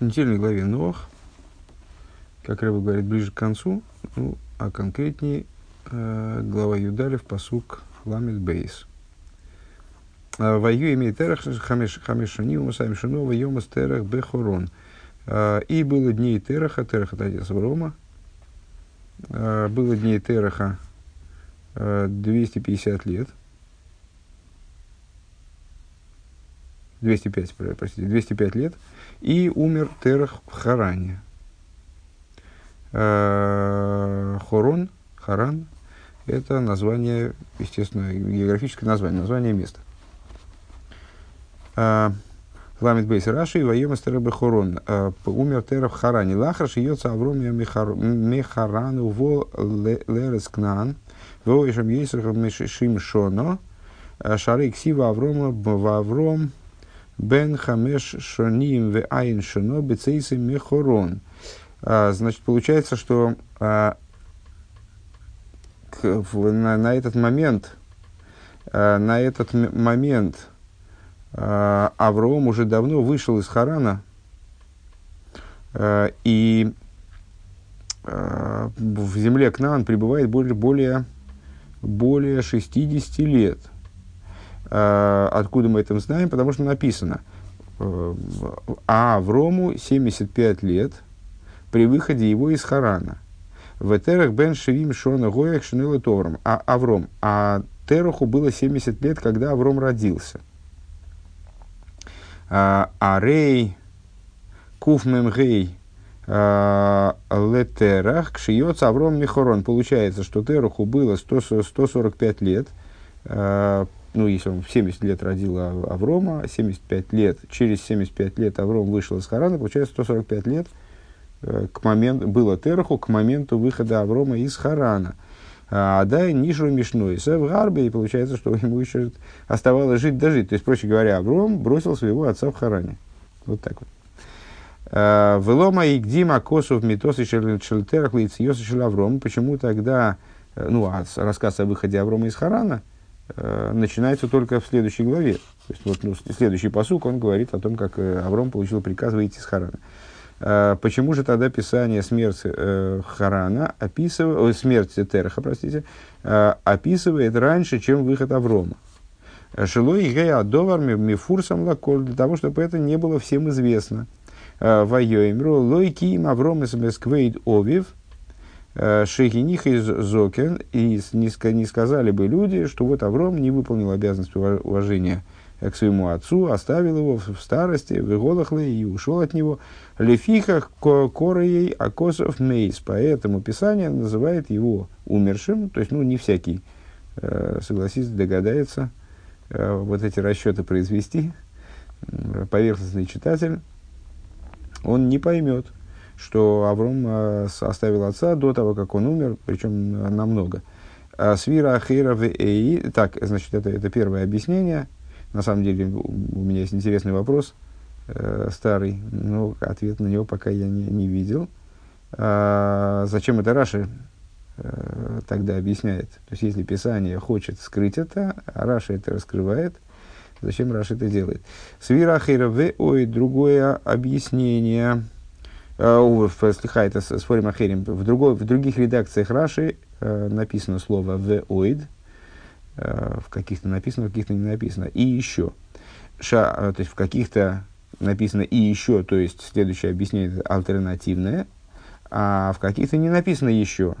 недельной главе Нох, как Рэба говорит, ближе к концу, ну, а конкретнее э, глава Юдалев, посук Ламит Бейс. А, Ваю имеет терах хамешани умасаем шинова йомас терах бехорон. А, и было дней тераха, тераха это отец Аврома, а, было дней тераха 250 лет, 205, простите, 205 лет, и умер Терах в Харане. Хорон, Харан, это название, естественно, географическое название, название места. А, Ламит Бейс Раши и Стеребе Хорон. А, умер Тера в Харане. Лахар шиется Авром Мехарану во Лерес Кнан. Во Ишам Ейсрах Мешим Шоно. А, Шары Ксива Аврома в Авром Бен Хамеш Шоним в Айн Шоно Бецейсы Мехорон. Значит, получается, что на, на этот момент, на этот момент а, Авраам уже давно вышел из Харана, а, и а, в земле Кнаан пребывает более, более, более 60 лет. Откуда мы это знаем? Потому что написано, а Аврому 75 лет при выходе его из Харана. В Этерах бен Шевим Шона Гоях Шинела Товром. А Авром. А Тераху было 70 лет, когда Авром родился – а, арей куфмемгей а, летерах кшиется Авром Михорон. Получается, что Теруху было 100, 145 лет, ну, если он в 70 лет родил Аврома, 75 лет, через 75 лет Авром вышел из Харана, получается 145 лет э, к моменту, было Теруху к моменту выхода Аврома из Харана. А да, нишу мишной, в гарбе, и получается, что ему еще оставалось жить дожить. То есть, проще говоря, Авром бросил своего отца в Харане. Вот так вот. А, Велома и гдима косов метосы шельтерах лициосы шелавром. Почему тогда, э, ну, а рассказ о выходе Аврома из Харана э, начинается только в следующей главе. То есть, вот, ну, следующий посук, он говорит о том, как э, Авром получил приказ выйти из Харана. А, почему же тогда Писание смерти э, Харана описывает, смерть Тераха, простите, э, описывает раньше, чем выход Аврома? Шилой Гея Довар Мифурсом Лаколь, для того, чтобы это не было всем известно. Вайоимру Лойки им Авром Сквейд Овив, Шехиних из Зокен, и не сказали бы люди, что вот Авром не выполнил обязанность уважения к своему отцу, оставил его в старости, в Иголахле и ушел от него. Лефихах кореей акосов мейс. Поэтому Писание называет его умершим. То есть, ну, не всякий, э, согласится, догадается э, вот эти расчеты произвести. Поверхностный читатель, он не поймет, что Авром э, оставил отца до того, как он умер, причем намного. А свира Ахира Так, значит, это, это первое объяснение – на самом деле, у меня есть интересный вопрос, э, старый, но ответ на него пока я не, не видел. А, зачем это Раши э, тогда объясняет? То есть, если Писание хочет скрыть это, а Раши это раскрывает, зачем Раши это делает? Свира в ой, другое объяснение. Uh, слегка, это спорим Ахерим. В, другой, в других редакциях Раши uh, написано слово в оид, Э, в каких-то написано, в каких-то не написано. И еще. Ша, э, то есть в каких-то написано и еще, то есть следующее объяснение альтернативное, а в каких-то не написано еще.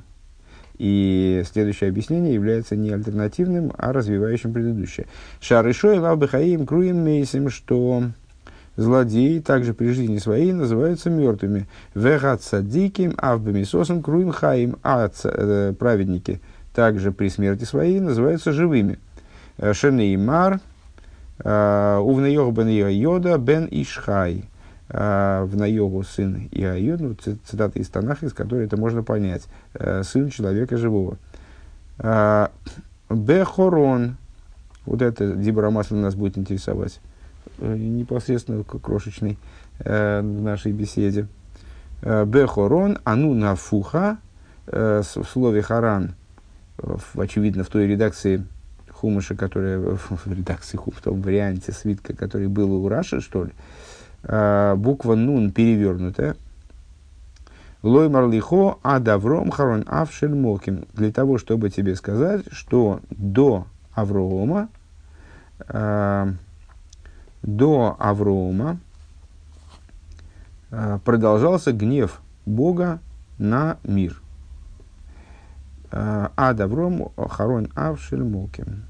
И следующее объяснение является не альтернативным, а развивающим предыдущее. Шарышой валбехаим круем мейсим, что злодеи также при жизни своей называются мертвыми. Вегат садиким авбемисосом круем хаим, а э, праведники – также при смерти своей называются живыми. Э, Шенеймар, э, Увнаёг бен бен Ишхай. В Наёгу сын Иайод, ну, цитата из Танаха, из которой это можно понять. Сын человека живого. Бехорон. Вот это Дибрамасл нас будет интересовать непосредственно крошечной в нашей беседе. Бехорон, ану нафуха, в слове харан очевидно, в той редакции Хумыша, которая в редакции в том варианте свитка, который был у Раши, что ли, э, буква нун перевернутая. Лой марлихо адавром харон авшель моким. Для того, чтобы тебе сказать, что до Аврома, э, до Аврома э, продолжался гнев Бога на мир. Э, Адавром харон авшель моким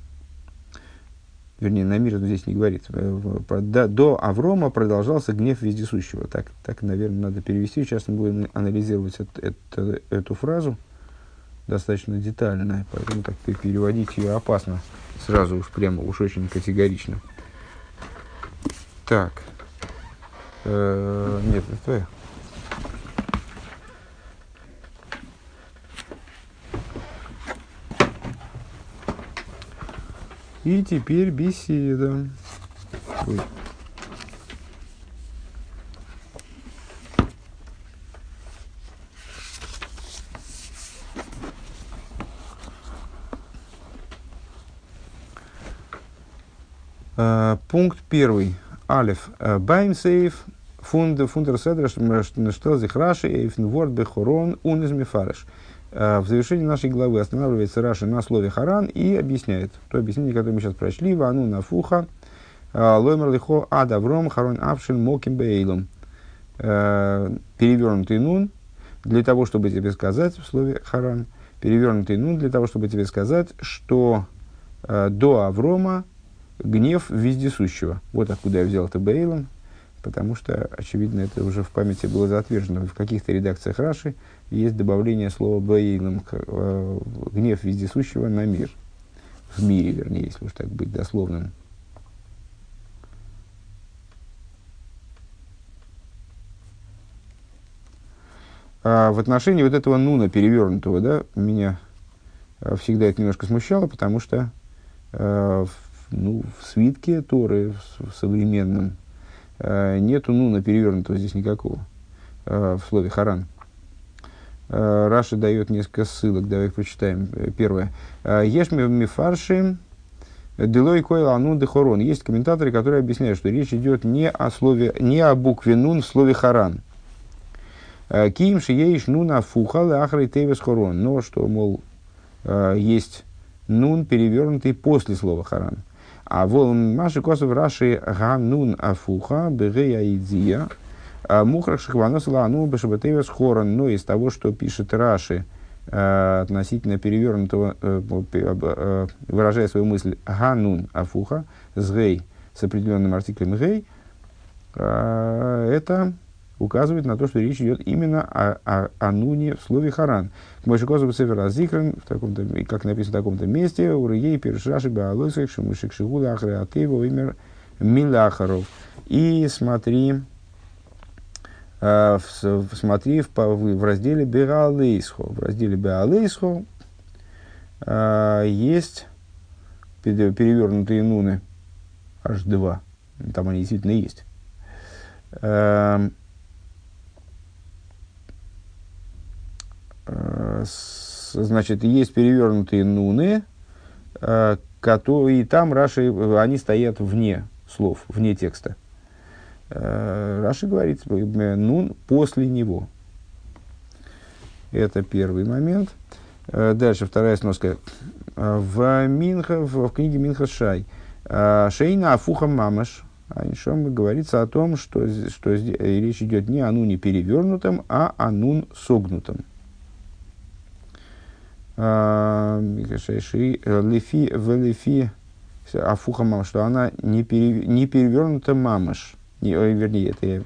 вернее, на мир здесь не говорится, до, до Аврома продолжался гнев вездесущего. Так, так, наверное, надо перевести. Сейчас мы будем анализировать это, это, эту фразу достаточно детально, поэтому так переводить ее опасно. Сразу уж прямо, уж очень категорично. Так. Э, нет, это И теперь беседа. Ой. Uh, пункт первый. Алиф. Баймсейф. Фунд, фундер седра, что зихраши, эйфнворд бехорон, унизмифарыш. Uh, Э, в завершении нашей главы останавливается Раши на слове Харан и объясняет то объяснение, которое мы сейчас прочли, Вану Нафуха, э, Лоймер Лихо Адавром Харон Авшин Моким Бейлом. Э, перевернутый нун для того, чтобы тебе сказать в слове Харан, перевернутый нун для того, чтобы тебе сказать, что до Аврома гнев вездесущего. Вот откуда я взял это Бейлом, потому что, очевидно, это уже в памяти было затвержено. В каких-то редакциях Раши есть добавление слова «баилом» э, гнев вездесущего на мир. В мире, вернее, если уж так быть дословным. А в отношении вот этого нуна перевернутого, да, меня э, всегда это немножко смущало, потому что э, ну, в свитке Торы, в, в современном, Э, нету нуна перевернутого здесь никакого э, в слове харан. Э, Раши дает несколько ссылок, давай их прочитаем. Первое. Ешь мифарши делой койл анун дехорон. Есть комментаторы, которые объясняют, что речь идет не о, слове, не о букве нун в слове харан. Киим шиеиш нуна фухал ахрей тевес хорон. Но что, мол, есть нун, перевернутый после слова харан. А вол маши косов раши ганун афуха бегея идзия. А Мухрах шахванос лану бешабатевес хорон. Но из того, что пишет Раши э, относительно перевернутого, э, э, выражая свою мысль ганун афуха с гей, с определенным артиклем гей, это указывает на то, что речь идет именно о, о, о нуне в слове харан. Мойшикозов Север Азикрен, в таком-то, как написано в таком-то месте, у Рей Першаши Баалойсах, Шимушик Шигула Ахре Атеева, имя Милахаров. И смотри, э, в, смотри в, в разделе Беалейсхо. В разделе Беалейсхо э, есть перевернутые нуны, аж два. Там они действительно есть. Э, значит, есть перевернутые нуны, э, которые, и там Раши, они стоят вне слов, вне текста. Э, Раши говорит, нун после него. Это первый момент. Дальше вторая сноска. В, Минха, в, в книге Минха Шай. Шейна Афуха Мамаш. Анишом говорится о том, что, что речь идет не о нуне перевернутом, а о нун согнутом. Э, лифи в лифи афуха мама, что она не, пере, не перевернута мамаш. Не, вернее, это я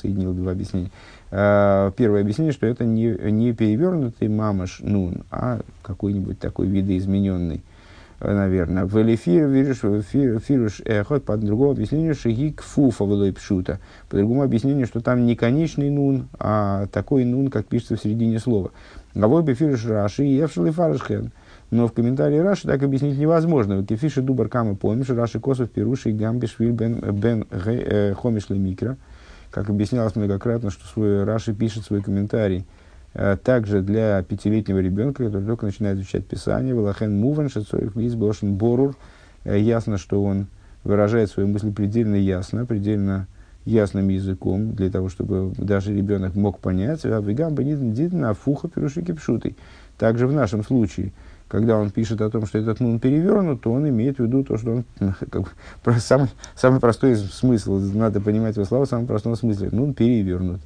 соединил два объяснения. Э, первое объяснение, что это не, не перевернутый мамаш нун, а какой-нибудь такой видоизмененный, наверное. В элефир фируш эхот, по другому объяснению, шигик фуфа пшута. По другому объяснению, что там не конечный нун, а такой нун, как пишется в середине слова. Гавой бефирш Раши и Евшил и Фаршхен. Но в комментарии Раши так объяснить невозможно. Кефиши дубар камы помнишь, Раши косов пируши гамбиш виль бен, бен э, хомиш микро. Как объяснялось многократно, что свой Раши пишет свой комментарий э, также для пятилетнего ребенка, который только начинает изучать Писание, Валахен Муван, Шацоих Лиз, Борур. Э, ясно, что он выражает свою мысль предельно ясно, предельно ясным языком, для того, чтобы даже ребенок мог понять, а вегам на фуха пирушики пшутой. Также в нашем случае, когда он пишет о том, что этот нун перевернут, то он имеет в виду то, что он как бы, самый, самый простой смысл, надо понимать его слова в самом простом смысле, нун перевернут.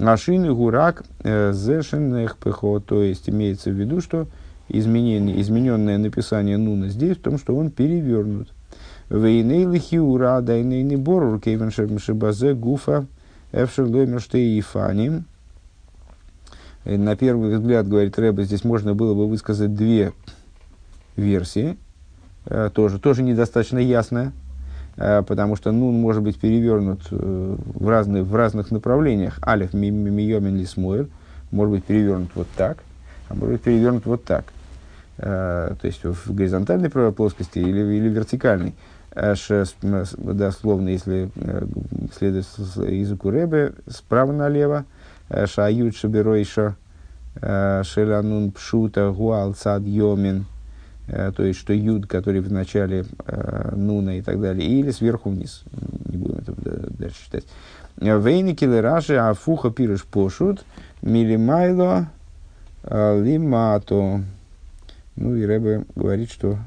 Машины гурак э, зешенных пехо, то есть имеется в виду, что изменение, измененное написание нуна здесь в том, что он перевернут. Вейней лихиура дайнейный борур кейвен шибазе гуфа эфшер лоймер штейфаним. Э, на первый взгляд, говорит Рэба, здесь можно было бы высказать две версии, э, тоже, тоже недостаточно ясная, потому что нун может быть перевернут в, разные, в разных направлениях. Алиф миомин лисмоэль может быть перевернут вот так, а может быть перевернут вот так. То есть в горизонтальной плоскости или, или вертикальной. Дословно, если следует языку Рэбе, справа налево, шают шаберойша шеланун пшута гуал цад йомин, то есть что юд, который в начале нуна и так далее, или сверху вниз, не будем это дальше читать. Вейни килераши афуха пирыш пошут милимайло лимато. Ну и Рэбе говорит, что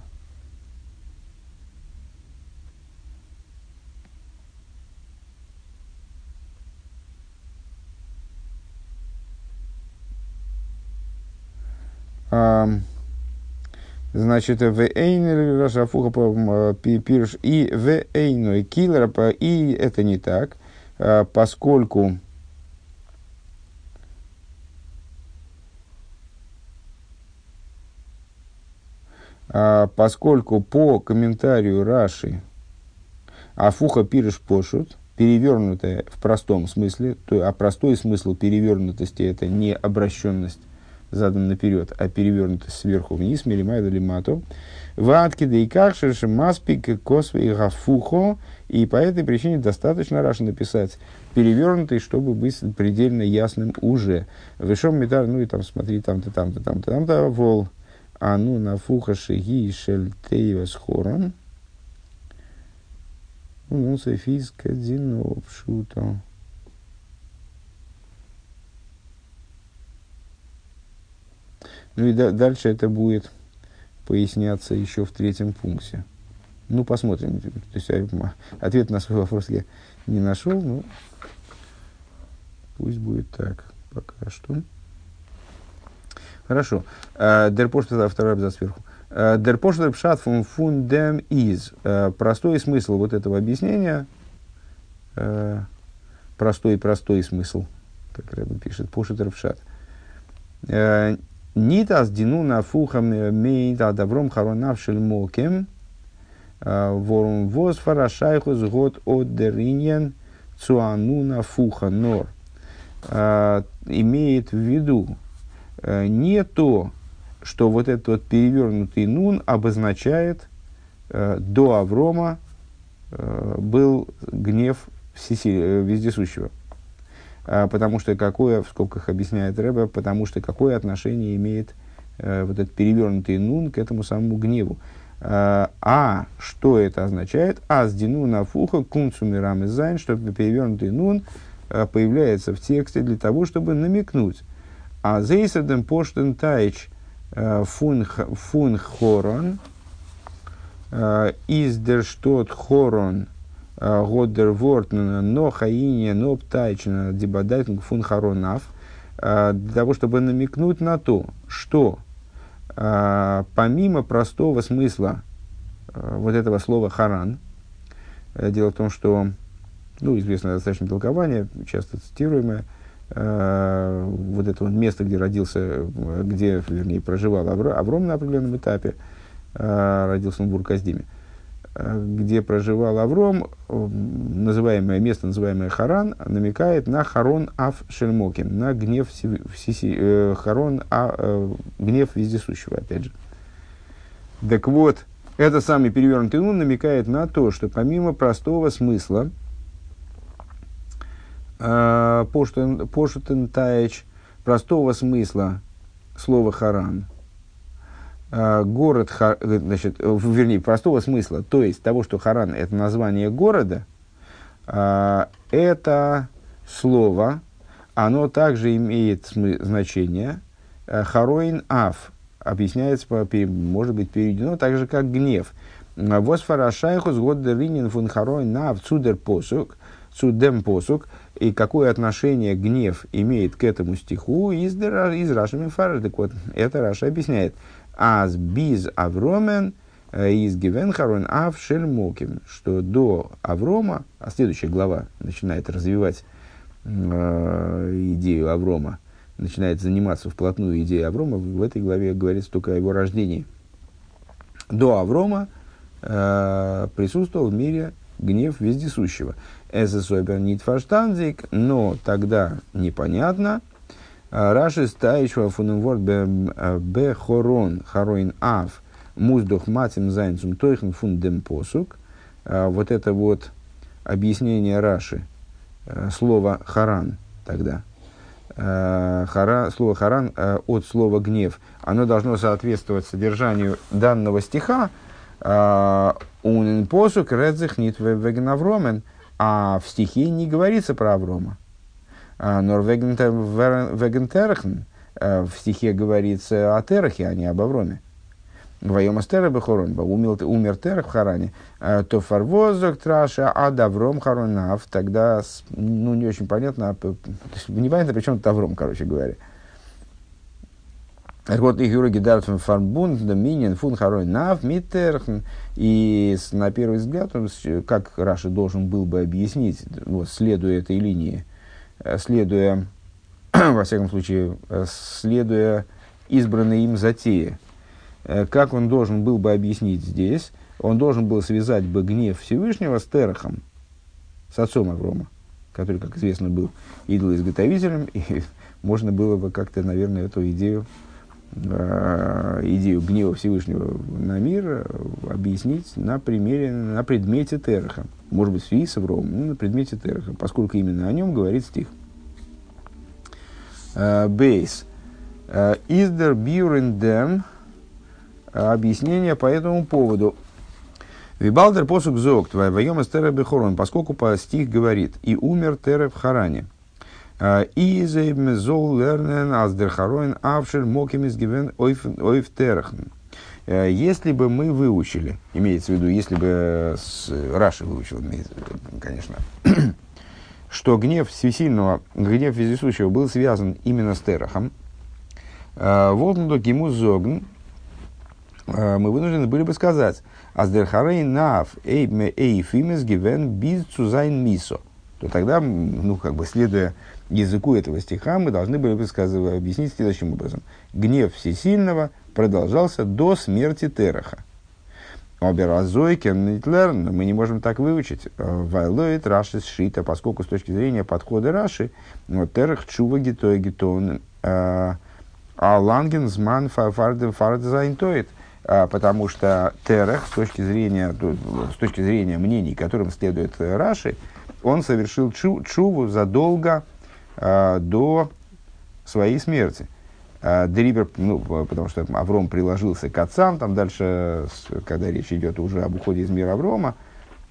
Значит, в эйн Рашафуха пирш и в эйной киллера, и это не так, а, поскольку а, поскольку по комментарию Раши Афуха пирш пошут, перевернутая в простом смысле, то, а простой смысл перевернутости это не обращенность задан наперед, а перевернуто сверху вниз, милимайда лимато. Ватки да и кашерши маспик косве и гафухо. И по этой причине достаточно раши написать перевернутый, чтобы быть предельно ясным уже. Вышом метар, ну и там смотри, там-то, там-то, там-то, там-то, вол. А ну на фуха шеги шель тейвас хорон. Ну, софийская дино пшуто. Ну и да, дальше это будет поясняться еще в третьем пункте. Ну, посмотрим. То есть, а, ответ на свой вопрос я не нашел, но пусть будет так пока что. Хорошо. Э, Дерпош, второй абзац сверху. Э, Дерпош пшат фун фундем из. Э, простой смысл вот этого объяснения, простой-простой смысл, как Рэбб пишет, пошет пшат Нитас дину на фухам мейта добром харонав шельмокем ворум воз фарашайхус год от дериньен цуану на фуха нор. Имеет в виду не то, что вот этот вот перевернутый нун обозначает до Аврома был гнев вездесущего. А, потому что какое, в скобках объясняет Рэбе, потому что какое отношение имеет э, вот этот перевернутый нун к этому самому гневу. А, а что это означает? אַז די נון הפוכה קומט צו מרמז זיין, что перевернутый нун э, появляется в тексте для того, чтобы намекнуть. אויסער דעם פשוט'ן טייטש э, פון, פון חרון, из дер штот хорон, Годдер Ворт, но хаине, но птайчина, дебадайтинг фун харонав, для того, чтобы намекнуть на то, что помимо простого смысла вот этого слова харан, дело в том, что, ну, известное достаточно толкование, часто цитируемое, вот это вот место, где родился, где, вернее, проживал Авром на определенном этапе, родился он в Бурказдиме. Э, где проживал Авром, называемое место, называемое Харан, намекает на Харон Аф Шельмоким, на гнев, сиси, э, Харон, а, э, гнев вездесущего, опять же. Так вот, это самый перевернутый ум намекает на то, что помимо простого смысла, Поштен Таич, простого смысла слова Харан – город, э, значит, вернее, простого смысла, то есть того, что Харан – это название города, э, это слово, оно также имеет значение э, хароин аф, объясняется, может быть переведено так же, как гнев. Восфара шайхус год деринин фун хароин аф цудер посук, цудем посук, и какое отношение гнев имеет к этому стиху из, из Раши Мифара. Так вот, это Раша объясняет. Аз биз Авромен э, из Гивен Харон Ав Шельмоким, что до Аврома, а следующая глава начинает развивать э, идею Аврома, начинает заниматься вплотную идеей Аврома, в этой главе говорится только о его рождении. До Аврома э, присутствовал в мире гнев вездесущего. Эзесойбер нит фаштанзик, но тогда непонятно. Раши стаичва фунемворд бе хорон хароин ав муздух матим зайнцум тойхен фундем посук. А, вот это вот объяснение Раши, а, слово харан тогда. Хара, слово харан от слова гнев, оно должно соответствовать содержанию данного стиха, Унин посук редзих нит вегнавромен, а в стихе не говорится про Аврома. Норвегентерахн в стихе говорится о Терахе, а не об Авроме. Вайом Астера Бехорон, умер Терах в Харане, а, то фарвозок траша, а Давром Харонав, тогда, ну, не очень понятно, непонятно, при чем тут Авром, короче говоря. Вот их юроги дартфен фарбунд, доминин, фун харой нав, миттерхн. И на первый взгляд, как Раша должен был бы объяснить, вот, следуя этой линии, э, следуя, во всяком случае, э, следуя избранной им затее, э, как он должен был бы объяснить здесь, он должен был связать бы гнев Всевышнего с Терахом, с отцом Аврома, который, как известно, был идолоизготовителем, и можно было бы как-то, наверное, эту идею Э, идею гнева Всевышнего на мир э, объяснить на примере, на предмете Тераха. Может быть, в связи с Авромом, но на предмете Тераха, поскольку именно о нем говорит стих. Э, бейс. Beer in them? Объяснение по этому поводу. Вибалдер посук зог, твоя воем эстера бехорон, поскольку по стих говорит, и умер Тера в Харане. И зол лернен аздерхароин авшер мокимис гивен ойфтерахн. Если бы мы выучили, имеется в виду, если бы с, Раши выучил, конечно, что гнев всесильного, гнев вездесущего был связан именно с Терахом, Волтнудо гиму зогн, мы вынуждены были бы сказать, Аздерхарей нав эйфимес гивен биз цузайн мисо, то тогда, ну, как бы следуя языку этого стиха мы должны были высказывать, объяснить следующим образом. Гнев всесильного продолжался до смерти Тераха. Оберазойкен мы не можем так выучить. Вайлоид Раши Шита, поскольку с точки зрения подхода Раши, Терах Чува Гитой Гитон, а Ланген Зман Фардезайнтоид, потому что Терех, с точки зрения, с точки зрения мнений, которым следует Раши, он совершил чу, чуву задолго до своей смерти. А, Дрибер, ну, потому что Авром приложился к отцам, там дальше, когда речь идет уже об уходе из мира Аврома,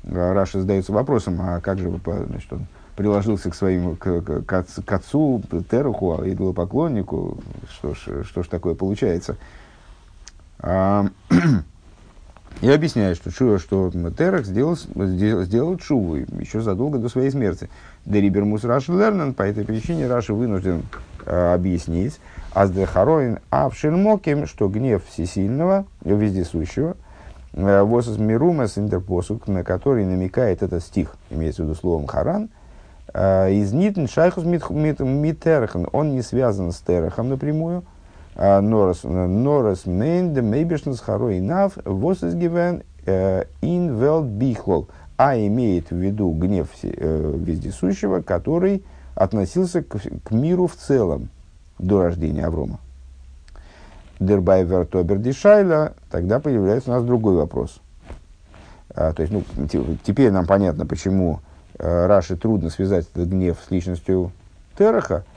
а, Раша задается вопросом, а как же значит, он приложился к своим, к, к, к, отцу, к Теруху, идолопоклоннику, что ж, что ж такое получается. И объясняет, что, что, что Терах сделал, сделал, Чуву еще задолго до своей смерти. Дерибермус Раши Лернан, по этой причине Раши вынужден э, объяснить, Аздехароин Авшельмоким, что гнев всесильного, вездесущего, э, Восос Мирумас Интерпосук, на который намекает этот стих, имеется в виду словом Харан, э, из Нитн Шайхус Митерхан, он не связан с Терахом напрямую, Норас Норас Мейн, Мейбешнс Харой Нав, Восос Гивен Ин Велт Бихлол а имеет в виду гнев э, вездесущего, который относился к, к миру в целом до рождения Аврома. דערביי ווערט אָבער די שאלה, тогда появляется у нас другой вопрос. А, то есть, ну, теперь нам понятно, почему э, Раши трудно связать этот гнев с личностью Тераха, э,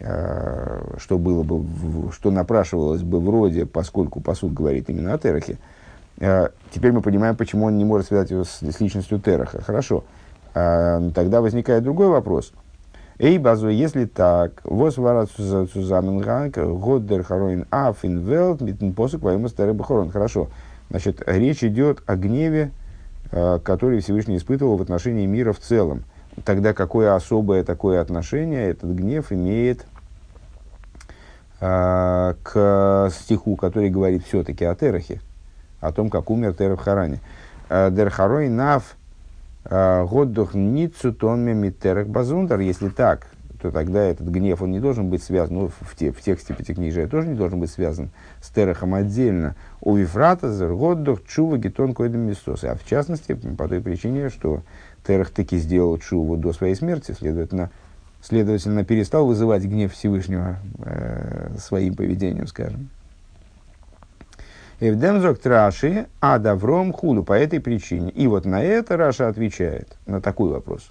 что было бы, что напрашивалось бы вроде, поскольку посуд говорит именно о Терахе, Э, теперь мы понимаем, почему он не может связать его с, с личностью Тераха. Хорошо. А, тогда возникает другой вопрос. Эй, базу, если так, воз варат сузаменганг, годдер хароин афин велт, митн посук воема бахорон. Хорошо. Значит, речь идет о гневе, а, который Всевышний испытывал в отношении мира в целом. Тогда какое особое такое отношение этот гнев имеет э, к стиху, который говорит все-таки о Терахе, о том, как умер Терах в Харане. Дерхарой нав Годдух ницу тонме митерах базундар. Если так, то тогда этот гнев, он не должен быть связан, ну, в, те, в тексте Пятикнижия тоже не должен быть связан с Терахом отдельно. У Вифрата Зергоддух Чува Гетон Койдем Мистос. А в частности, по той причине, что Терах таки сделал тшуву до своей смерти, следовательно, следовательно, перестал вызывать гнев Всевышнего э, своим поведением, скажем. אויף דעם זאָגט רש"י, עד אברם худу по этой причине. И вот на это Раши отвечает, на такой вопрос,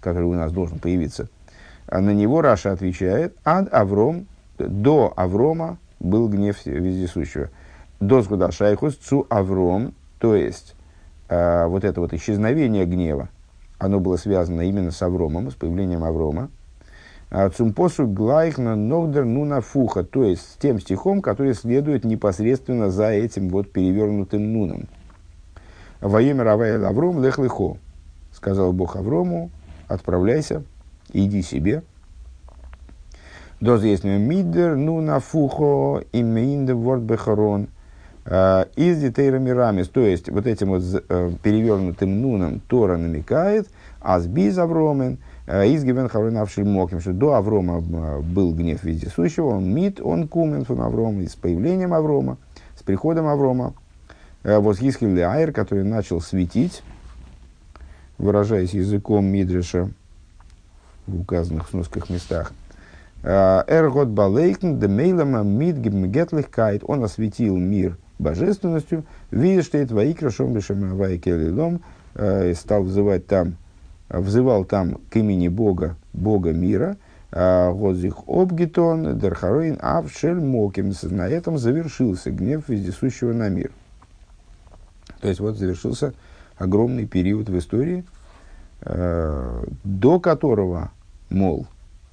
который у нас должен появиться. А на него Раши отвечает, עד אברם, до Аврома был гнев вездесущего. דאָס האָט אַ שייכות צו אברם, то есть э, вот это вот исчезновение гнева, оно было связано именно с Авромом, с появлением Аврома. А Цумпосу глайхна ногдер нуна фуха, то есть с тем стихом, который следует непосредственно за этим вот перевернутым нуном. Воемя Равая Авром лех лехо, сказал Бог Аврому, отправляйся, иди себе. Доз есть мидер нуна фухо имеинде ворд бехарон из детейра мирамис, то есть вот этим вот э, перевернутым нуном Тора намекает, азби Авромен – Э, из Гивен Хавринавший Моким, что до Аврома э, был гнев вездесущего, он мид, он кумен фон Аврома, и с появлением Аврома, с приходом Аврома, э, Возгискиль Айр, который начал светить, выражаясь языком Мидреша в указанных сноских местах, Эргот Балейкн, Демейлама Мид Гетлихкайт, он осветил мир божественностью, видишь, что это Ваикра Шомбешем Вайкелилом, стал вызывать там взывал там к имени Бога, Бога мира, Годзих Обгитон, Дерхароин, Авшель Моким. На этом завершился гнев вездесущего на мир. То есть вот завершился огромный период в истории, э, до которого, мол,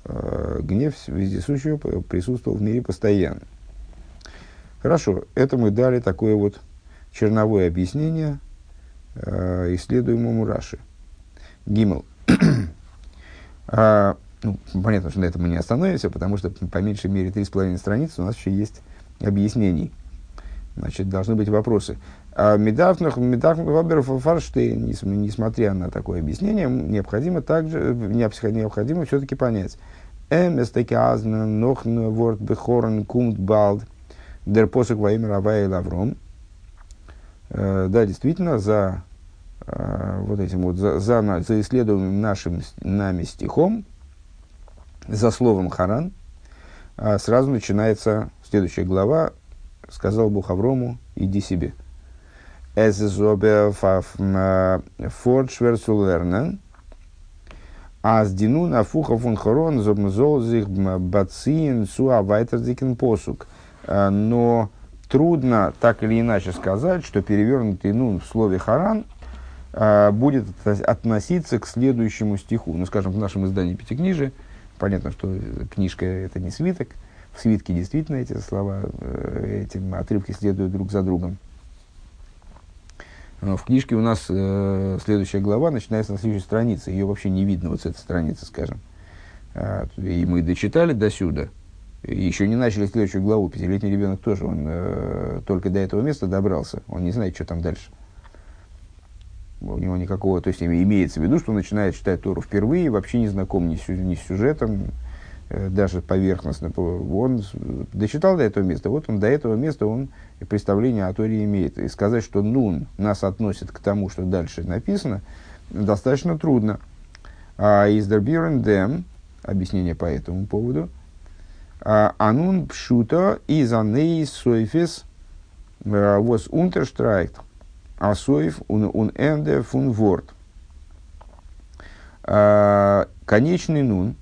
э, гнев вездесущего присутствовал в мире постоянно. Хорошо, это мы дали такое вот черновое объяснение э, исследуемому Раши. Гимл. а, ну, понятно, что на этом мы не остановимся, потому что по меньшей мере три с половиной страницы у нас еще есть объяснений. Значит, должны быть вопросы. А Медафнах, Медафнах, Фарштейн, несмотря на такое объяснение, необходимо также, необходимо все-таки понять. Эместекиазна, Нохн, Ворд, Бехорн, Кумт, Балд, Дер Посок, Ваимер, Авай, Лавром. Э, да, действительно, за Э, вот этим вот за, за, за исследуемым нашим нами стихом, за словом Харан, а сразу начинается следующая глава. Сказал Бог Аврому, иди себе. Эзезобе фордшверсулернен, а с дину на фуха фун хорон зобмзолзих бацин суа вайтердикен посук. Э, но трудно так или иначе сказать, что перевернутый нун в слове харан а, будет относиться к следующему стиху. Ну, скажем, в нашем издании Пятикнижия, понятно, что книжка это не свиток, в свитке действительно эти слова, э, эти отрывки следуют друг за другом. Но в книжке у нас э, следующая глава начинается на следующей странице. Ее вообще не видно вот с этой страницы, скажем. И мы дочитали до сюда. Еще не начали следующую главу. Пятилетний ребенок тоже, он э, только до этого места добрался. Он не знает, что там дальше у него никакого, то есть имеется в виду, что он начинает читать Тору впервые, вообще не знаком ни, ни с сюжетом, э, даже поверхностно. Он дочитал до этого места, вот он до этого места он представление о Торе имеет. И сказать, что Нун нас относит к тому, что дальше написано, достаточно трудно. А из Дербирен объяснение по этому поводу, Анун пшута из аней сойфис э, was unterstreicht Асоев ун энде фун ворд. А, конечный нун,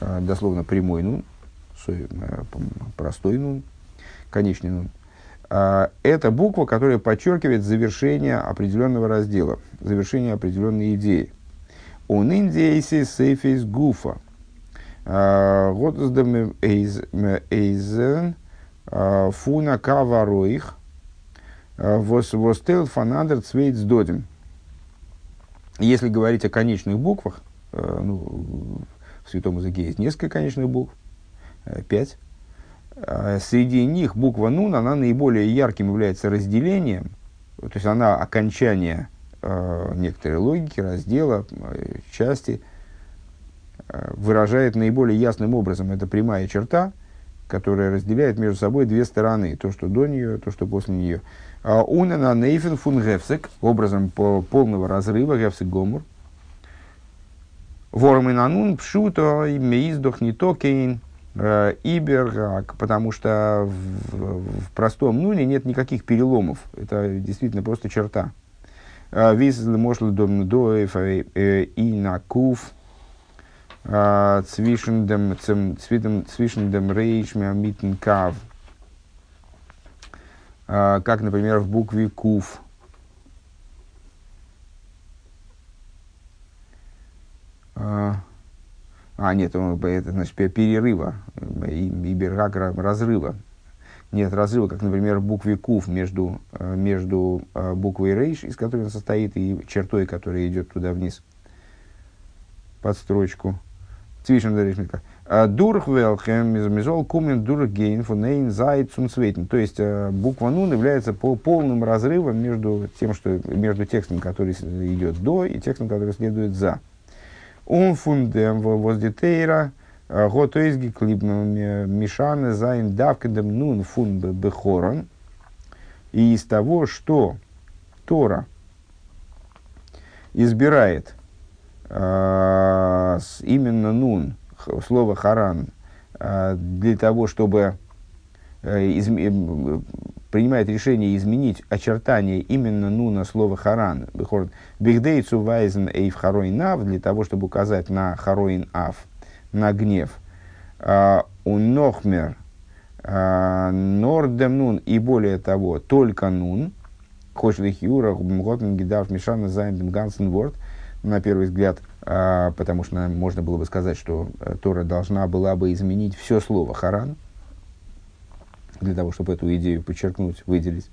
а, дословно прямой нун, э, простой нун, конечный нун, А, это буква, которая подчеркивает завершение определенного раздела, завершение определенной идеи. Он индейси сейфис гуфа. Готсдем эйзен фуна кавароих востел фанадер цвейц додим. Если говорить о конечных буквах, э, ну, в святом языке есть несколько конечных букв, э, пять. Среди них буква Нун, она наиболее ярким является разделением, то есть она окончание э, некоторой логики, раздела, части, выражает наиболее ясным образом. Это прямая черта, которая разделяет между собой две стороны, то, что до нее, то, что после нее. Унена нейфен фун гефсек, образом по полного разрыва, гефсек гомур. Вормин анун пшуто меиздох не токейн э, ибер, потому что в, в простом нуне нет никаких переломов. Это действительно просто черта. Э, Виз мошл дом доев э, и на кув zwischen dem, zwischen dem Reich mitten как, например, в букве Кув. А, а нет, это значит перерыва, и, и бергак разрыва. Нет разрыва, как, например, в букве Кув между, а, между буквой Рейш, из которой он состоит, и чертой, которая идет туда вниз, под строчку. Цвишен Дурх велхем мизол кумен дургейн фунейн зайцун цветен. То есть э, буква нун является по полным разрывом между тем, что между текстом, который идет до, и текстом, который следует за. און פון דעם וואָס די תורה э, האָט אויסגעקליבן משנה זיין דווקא דעם נון פון בחרן. И из того, что Тора избирает э, именно нун, слово харан а, для того, чтобы э, э, принимает решение изменить очертания именно нун на слово харан. בכדי צו ווייזן אויף חרון אף, для того, чтобы указать на חרון אף, на гнев. А, און נאָכמער а, נאָר דעם נון, и более того, только нун, כאָטש לכאורה, האָט ען געדאַרפט משנה זיין דעם גאַנצן וואָרט, на первый взгляд, потому что можно было бы сказать, что э, Тора должна была бы изменить все слово «харан», для того, чтобы эту идею подчеркнуть, выделить.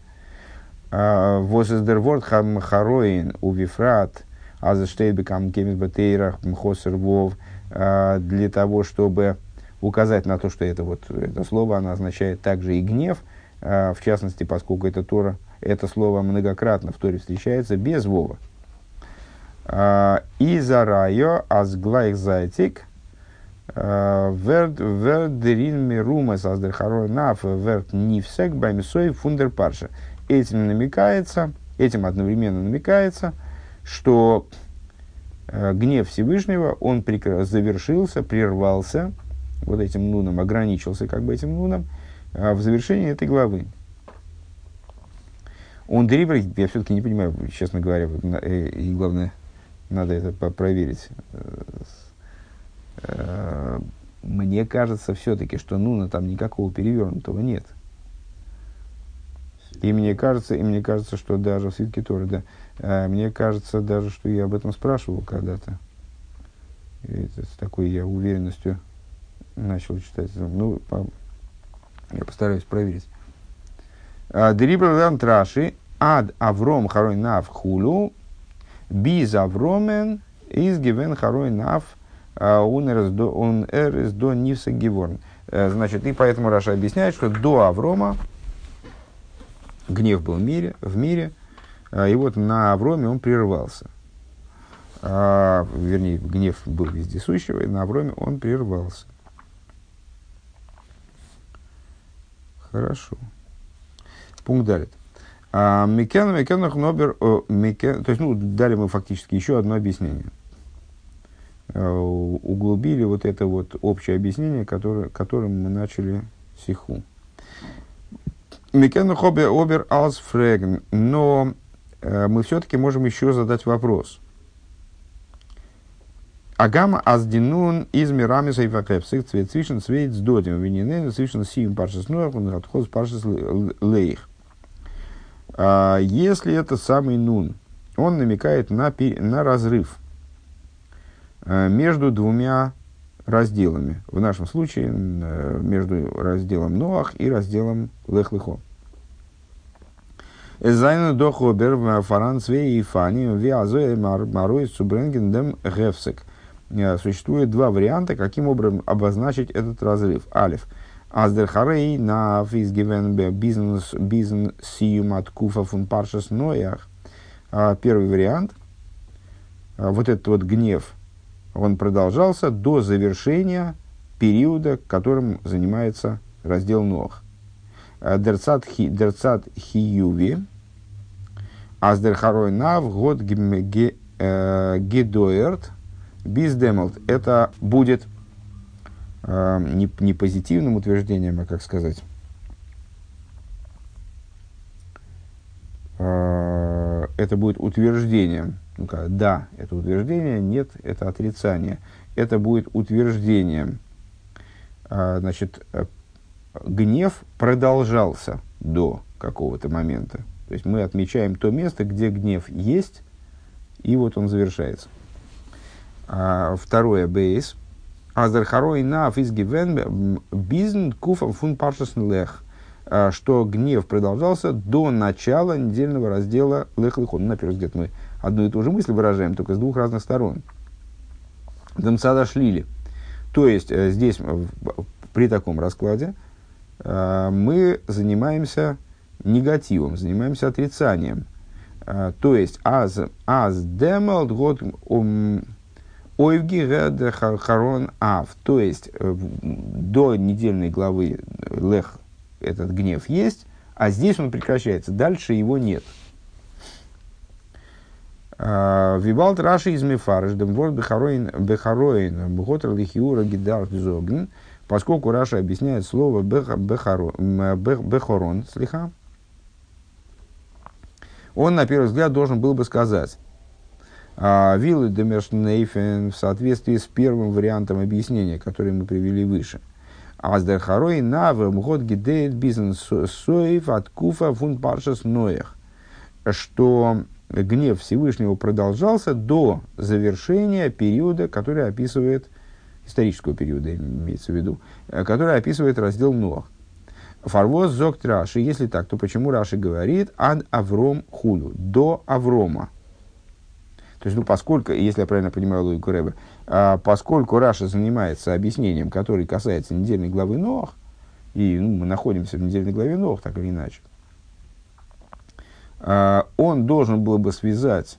А, Возездерворд хароин у вифрат азештейбекам кемис батейрах мхосер вов а, для того, чтобы указать на то, что это, вот, это слово оно означает также и гнев, в частности, поскольку это Тора, это слово многократно в Торе встречается без Вова. А, и зарайо азглайх зайтик а, вердерин мирумас аздерхарой наф верт нивсек баймисой фундер парша. Этим намекается, этим одновременно намекается, что э, гнев Всевышнего, он завершился, прервался, вот этим нуном, ограничился как бы этим нуном, в завершении этой главы. Он дрибр, я все-таки не понимаю, честно говоря, э, и главное, надо это проверить. Э, мне кажется все-таки, что Нуна там никакого перевернутого нет. И мне кажется, и мне кажется, что даже в свитке Торы, да, э, мне кажется даже, что я об этом спрашивал когда-то. Это с такой я уверенностью начал читать. Ну, по, я постараюсь проверить. Дрибр Траши, ад Авром Харой Нав Хулу, Биз Авромен из Гивен Харой Нав он эрес до Нивса Гиворн. Э, значит, и поэтому Раши объясняет, что до Аврома гнев был в мире, в мире и вот на Авроме он прервался. А, вернее, гнев был вездесущего, и на Авроме он прервался. Хорошо. Пункт далее. מ'קען, מ'קען נאָך, אָבער, מ'קען, то есть, ну, дали мы фактически еще одно объяснение. Э, углубили вот это вот общее объяснение, которое, которым мы начали сиху. Микен, Хобер, Обер, Алс, Фреген. Но э, мы все-таки можем еще задать вопрос. Агама аздинун из мирами сейфакепсик цвет свишен свет с додим вининен свишен сиим паршас нуах он отход паршас лейх. А, если это самый нун, он намекает на, на разрыв а, между двумя разделами. В нашем случае между разделом Ноах и разделом Лех-Лехо. Зайну дохобер фаранцве и фани виазоэ маруй цубренгендем гефсек. Существует два варианта, каким образом обозначить этот разрыв. Алиф. Аздерхарей на физгивен бизнес бизнес сиюм от куфа фун паршас ноях. Первый вариант. Вот этот вот гнев, он продолжался до завершения периода, которым занимается раздел Нох. Дерцат, хи, дерцат хиюви, аздер харой нав год э, гедоерт биздемалт. Это будет э, не, не позитивным утверждением, а как сказать, э, это будет утверждением. ну да, это утверждение, нет, это отрицание. Это будет утверждением. Значит, гнев продолжался до какого-то момента. То есть мы отмечаем то место, где гнев есть, и вот он завершается. А, второе бейс. Азерхарой на физгивен бизн куфам фун паршасн лех. А, что гнев продолжался до начала недельного раздела лех лехон. На первый взгляд мы одну и ту же мысль выражаем, только с двух разных сторон. Дамцада шлили. То есть э, здесь при таком раскладе Э, мы занимаемся негативом, занимаемся отрицанием. Э, то есть, аз, аз демалт год ойвги харон ав. То есть, э, до недельной главы лех этот гнев есть, а здесь он прекращается, дальше его нет. Вибалт Раши из Мефарыш, Демворд Бехароин, Бехароин, Бхотер Лихиура Гидар Зогн, Поскольку Раша объясняет слово бехорон, слиха, он на первый взгляд должен был бы сказать, «А, Виллы Демершнейфен в соответствии с первым вариантом объяснения, который мы привели выше. Аздер Харой Наве Мгод Гидеет Бизнес Соев от Куфа Фун Паршас Ноях. Что гнев Всевышнего продолжался до завершения периода, который описывает исторического периода имеется в виду, э, который описывает раздел Ноах. Фарвоз зокт Раши, если так, то почему Раши говорит ад Авром худу, до Аврома? То есть, ну, поскольку, если я правильно понимаю логику Рэбе, а, поскольку Раша занимается объяснением, который касается недельной главы Ноах, и ну, мы находимся в недельной главе Ноах, так или иначе, а, он должен был бы связать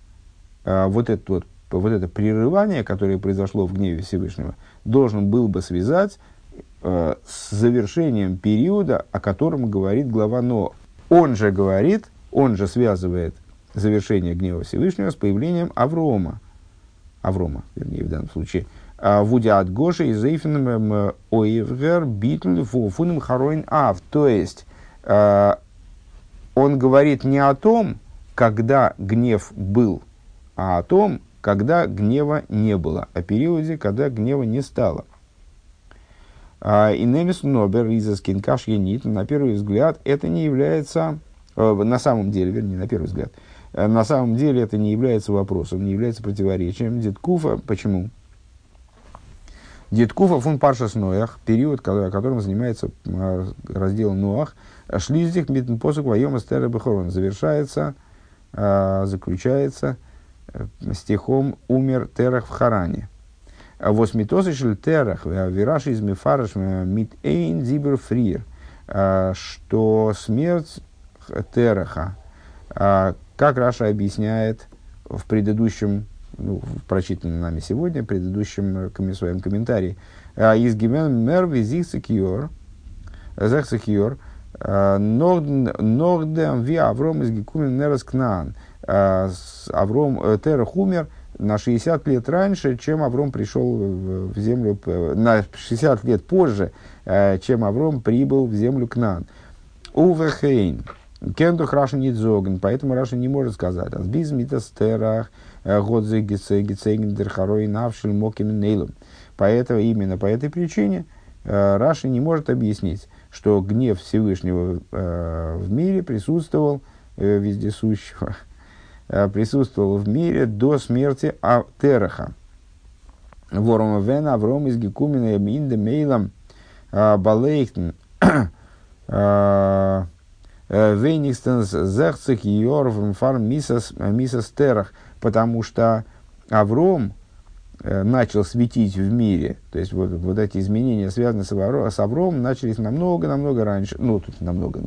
а, вот, это вот, вот это прерывание, которое произошло в гневе Всевышнего, должен был бы связать с завершением периода, о котором говорит глава Но. Он же говорит, он же связывает завершение гнева Всевышнего с появлением Аврома. Аврома, вернее, в данном случае. А, Вуди от Гоши и Зейфеном Оевгер Битль Фуфуном Хароин Ав. То есть, э, он говорит не о том, когда гнев был, а о том, когда гнева не было, о периоде, когда гнева не стало. А, и Немис Нобер из Скинкаш Енит, на первый взгляд, это не является, э, на самом деле, вернее, на первый взгляд, на самом деле это не является вопросом, не является противоречием. Деткуфа, почему? Деткуфа фун паршас ноях, период, о котором занимается э, раздел Ноах, шлиздих митнпосук воема стере завершается, заключается – Э, стихом «Умер Терах в Харане». Восьмитосы шель Терах, вираш из Мефараш мит эйн зибер фриер, что смерть Тераха, а, как Раша объясняет в предыдущем, ну, прочитанном нами сегодня, предыдущем э, своем комментарии, а, из Гимен мер визихсекиор, зехсекиор, а, нордем ви авром из гекумен нерас кнаан – а, Авром э, Терах умер на 60 лет раньше, чем Авром пришел в землю, на 60 лет позже, э, чем Авром прибыл в землю Кнаан. ובכן. קען דאך רש"י ניט זאגן, поэтому Раши не может сказать. אז ביז מיתת תרח, э, годзе гицегин дерхарой навшиль моким нейлом. Поэтому, именно по этой причине Раши не может объяснить, что гнев Всевышнего в мире присутствовал вездесущего, присутствовал в мире до смерти Тераха. Вором Вен Авром из Гекумина Инде Мейлом Балейхтен Вейникстенс Зехцих Йорвм Фарм Мисас Терах, потому что Авром начал светить в мире, то есть вот, вот эти изменения, связанные с, Авром, с Авром, начались намного-намного раньше, ну, тут намного,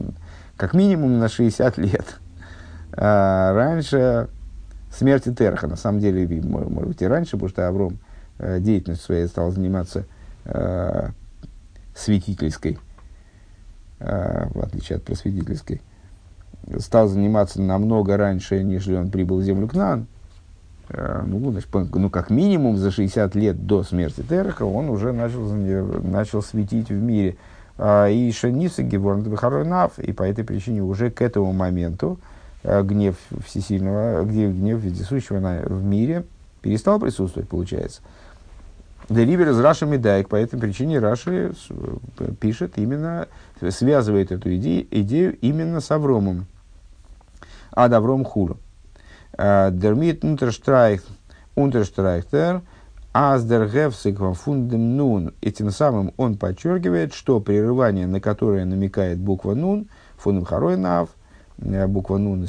как минимум на 60 лет. А раньше смерти Терха, на самом деле, может быть, и раньше, потому что Авром э, деятельностью своей стал заниматься э, светительской, э, в отличие от просветительской, стал заниматься намного раньше, нежели он прибыл в землю Кнан. Э, ну, значит, ну, как минимум за 60 лет до смерти Тераха он уже начал, начал светить в мире. А, и Шениса Геворн Бехаронав, и по этой причине уже к этому моменту э, гнев всесильного, гнев, вездесущего в мире перестал присутствовать, получается. Деливер из Раши Медайк, по этой причине Раши пишет именно, связывает эту идею, идею именно с Авромом. Ад Авром Хуру. Дермит Унтерштрайх, Унтерштрайхтер, Аздер Гевсик фундем нун. И тем самым он подчеркивает, что прерывание, на которое намекает буква нун, фундем харойн ав, э, буква нун,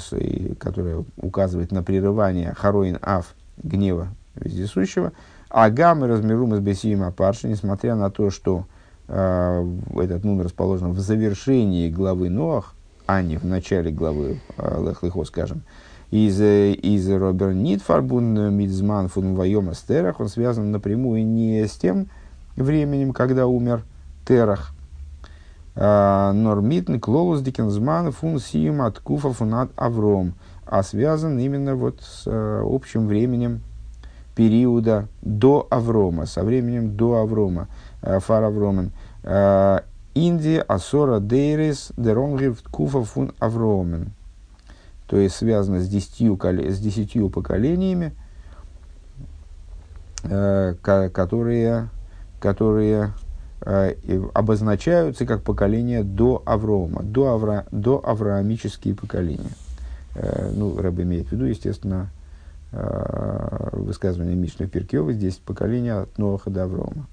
которая указывает на прерывание харойн ав, гнева вездесущего, Агам и размерум из бесима парши, несмотря на то, что э, этот нун расположен в завершении главы Ноах, а не в начале главы э, Лех скажем, из, э, из Робер Нитфарбун Мидзман фун Вайома Стерах, он связан напрямую не с тем временем, когда умер Терах, а, Нормитн Клолус Дикензман фун Сиюм от Куфа фунат Авром, а связан именно вот с э, общим временем периода до Аврома, со временем до Аврома, э, фар Авромен. Э, Инди Асора Дейрис Деронгрив Куфа фун Авромен. То есть связано с десятью, с десятью поколениями, э, которые, которые обозначаются как поколения до Аврома, до, Авра, до авраамические поколения. Ну, Рэб имеет в виду, естественно, высказывание Мишны Перкева, здесь поколение от Ноаха до Аврома.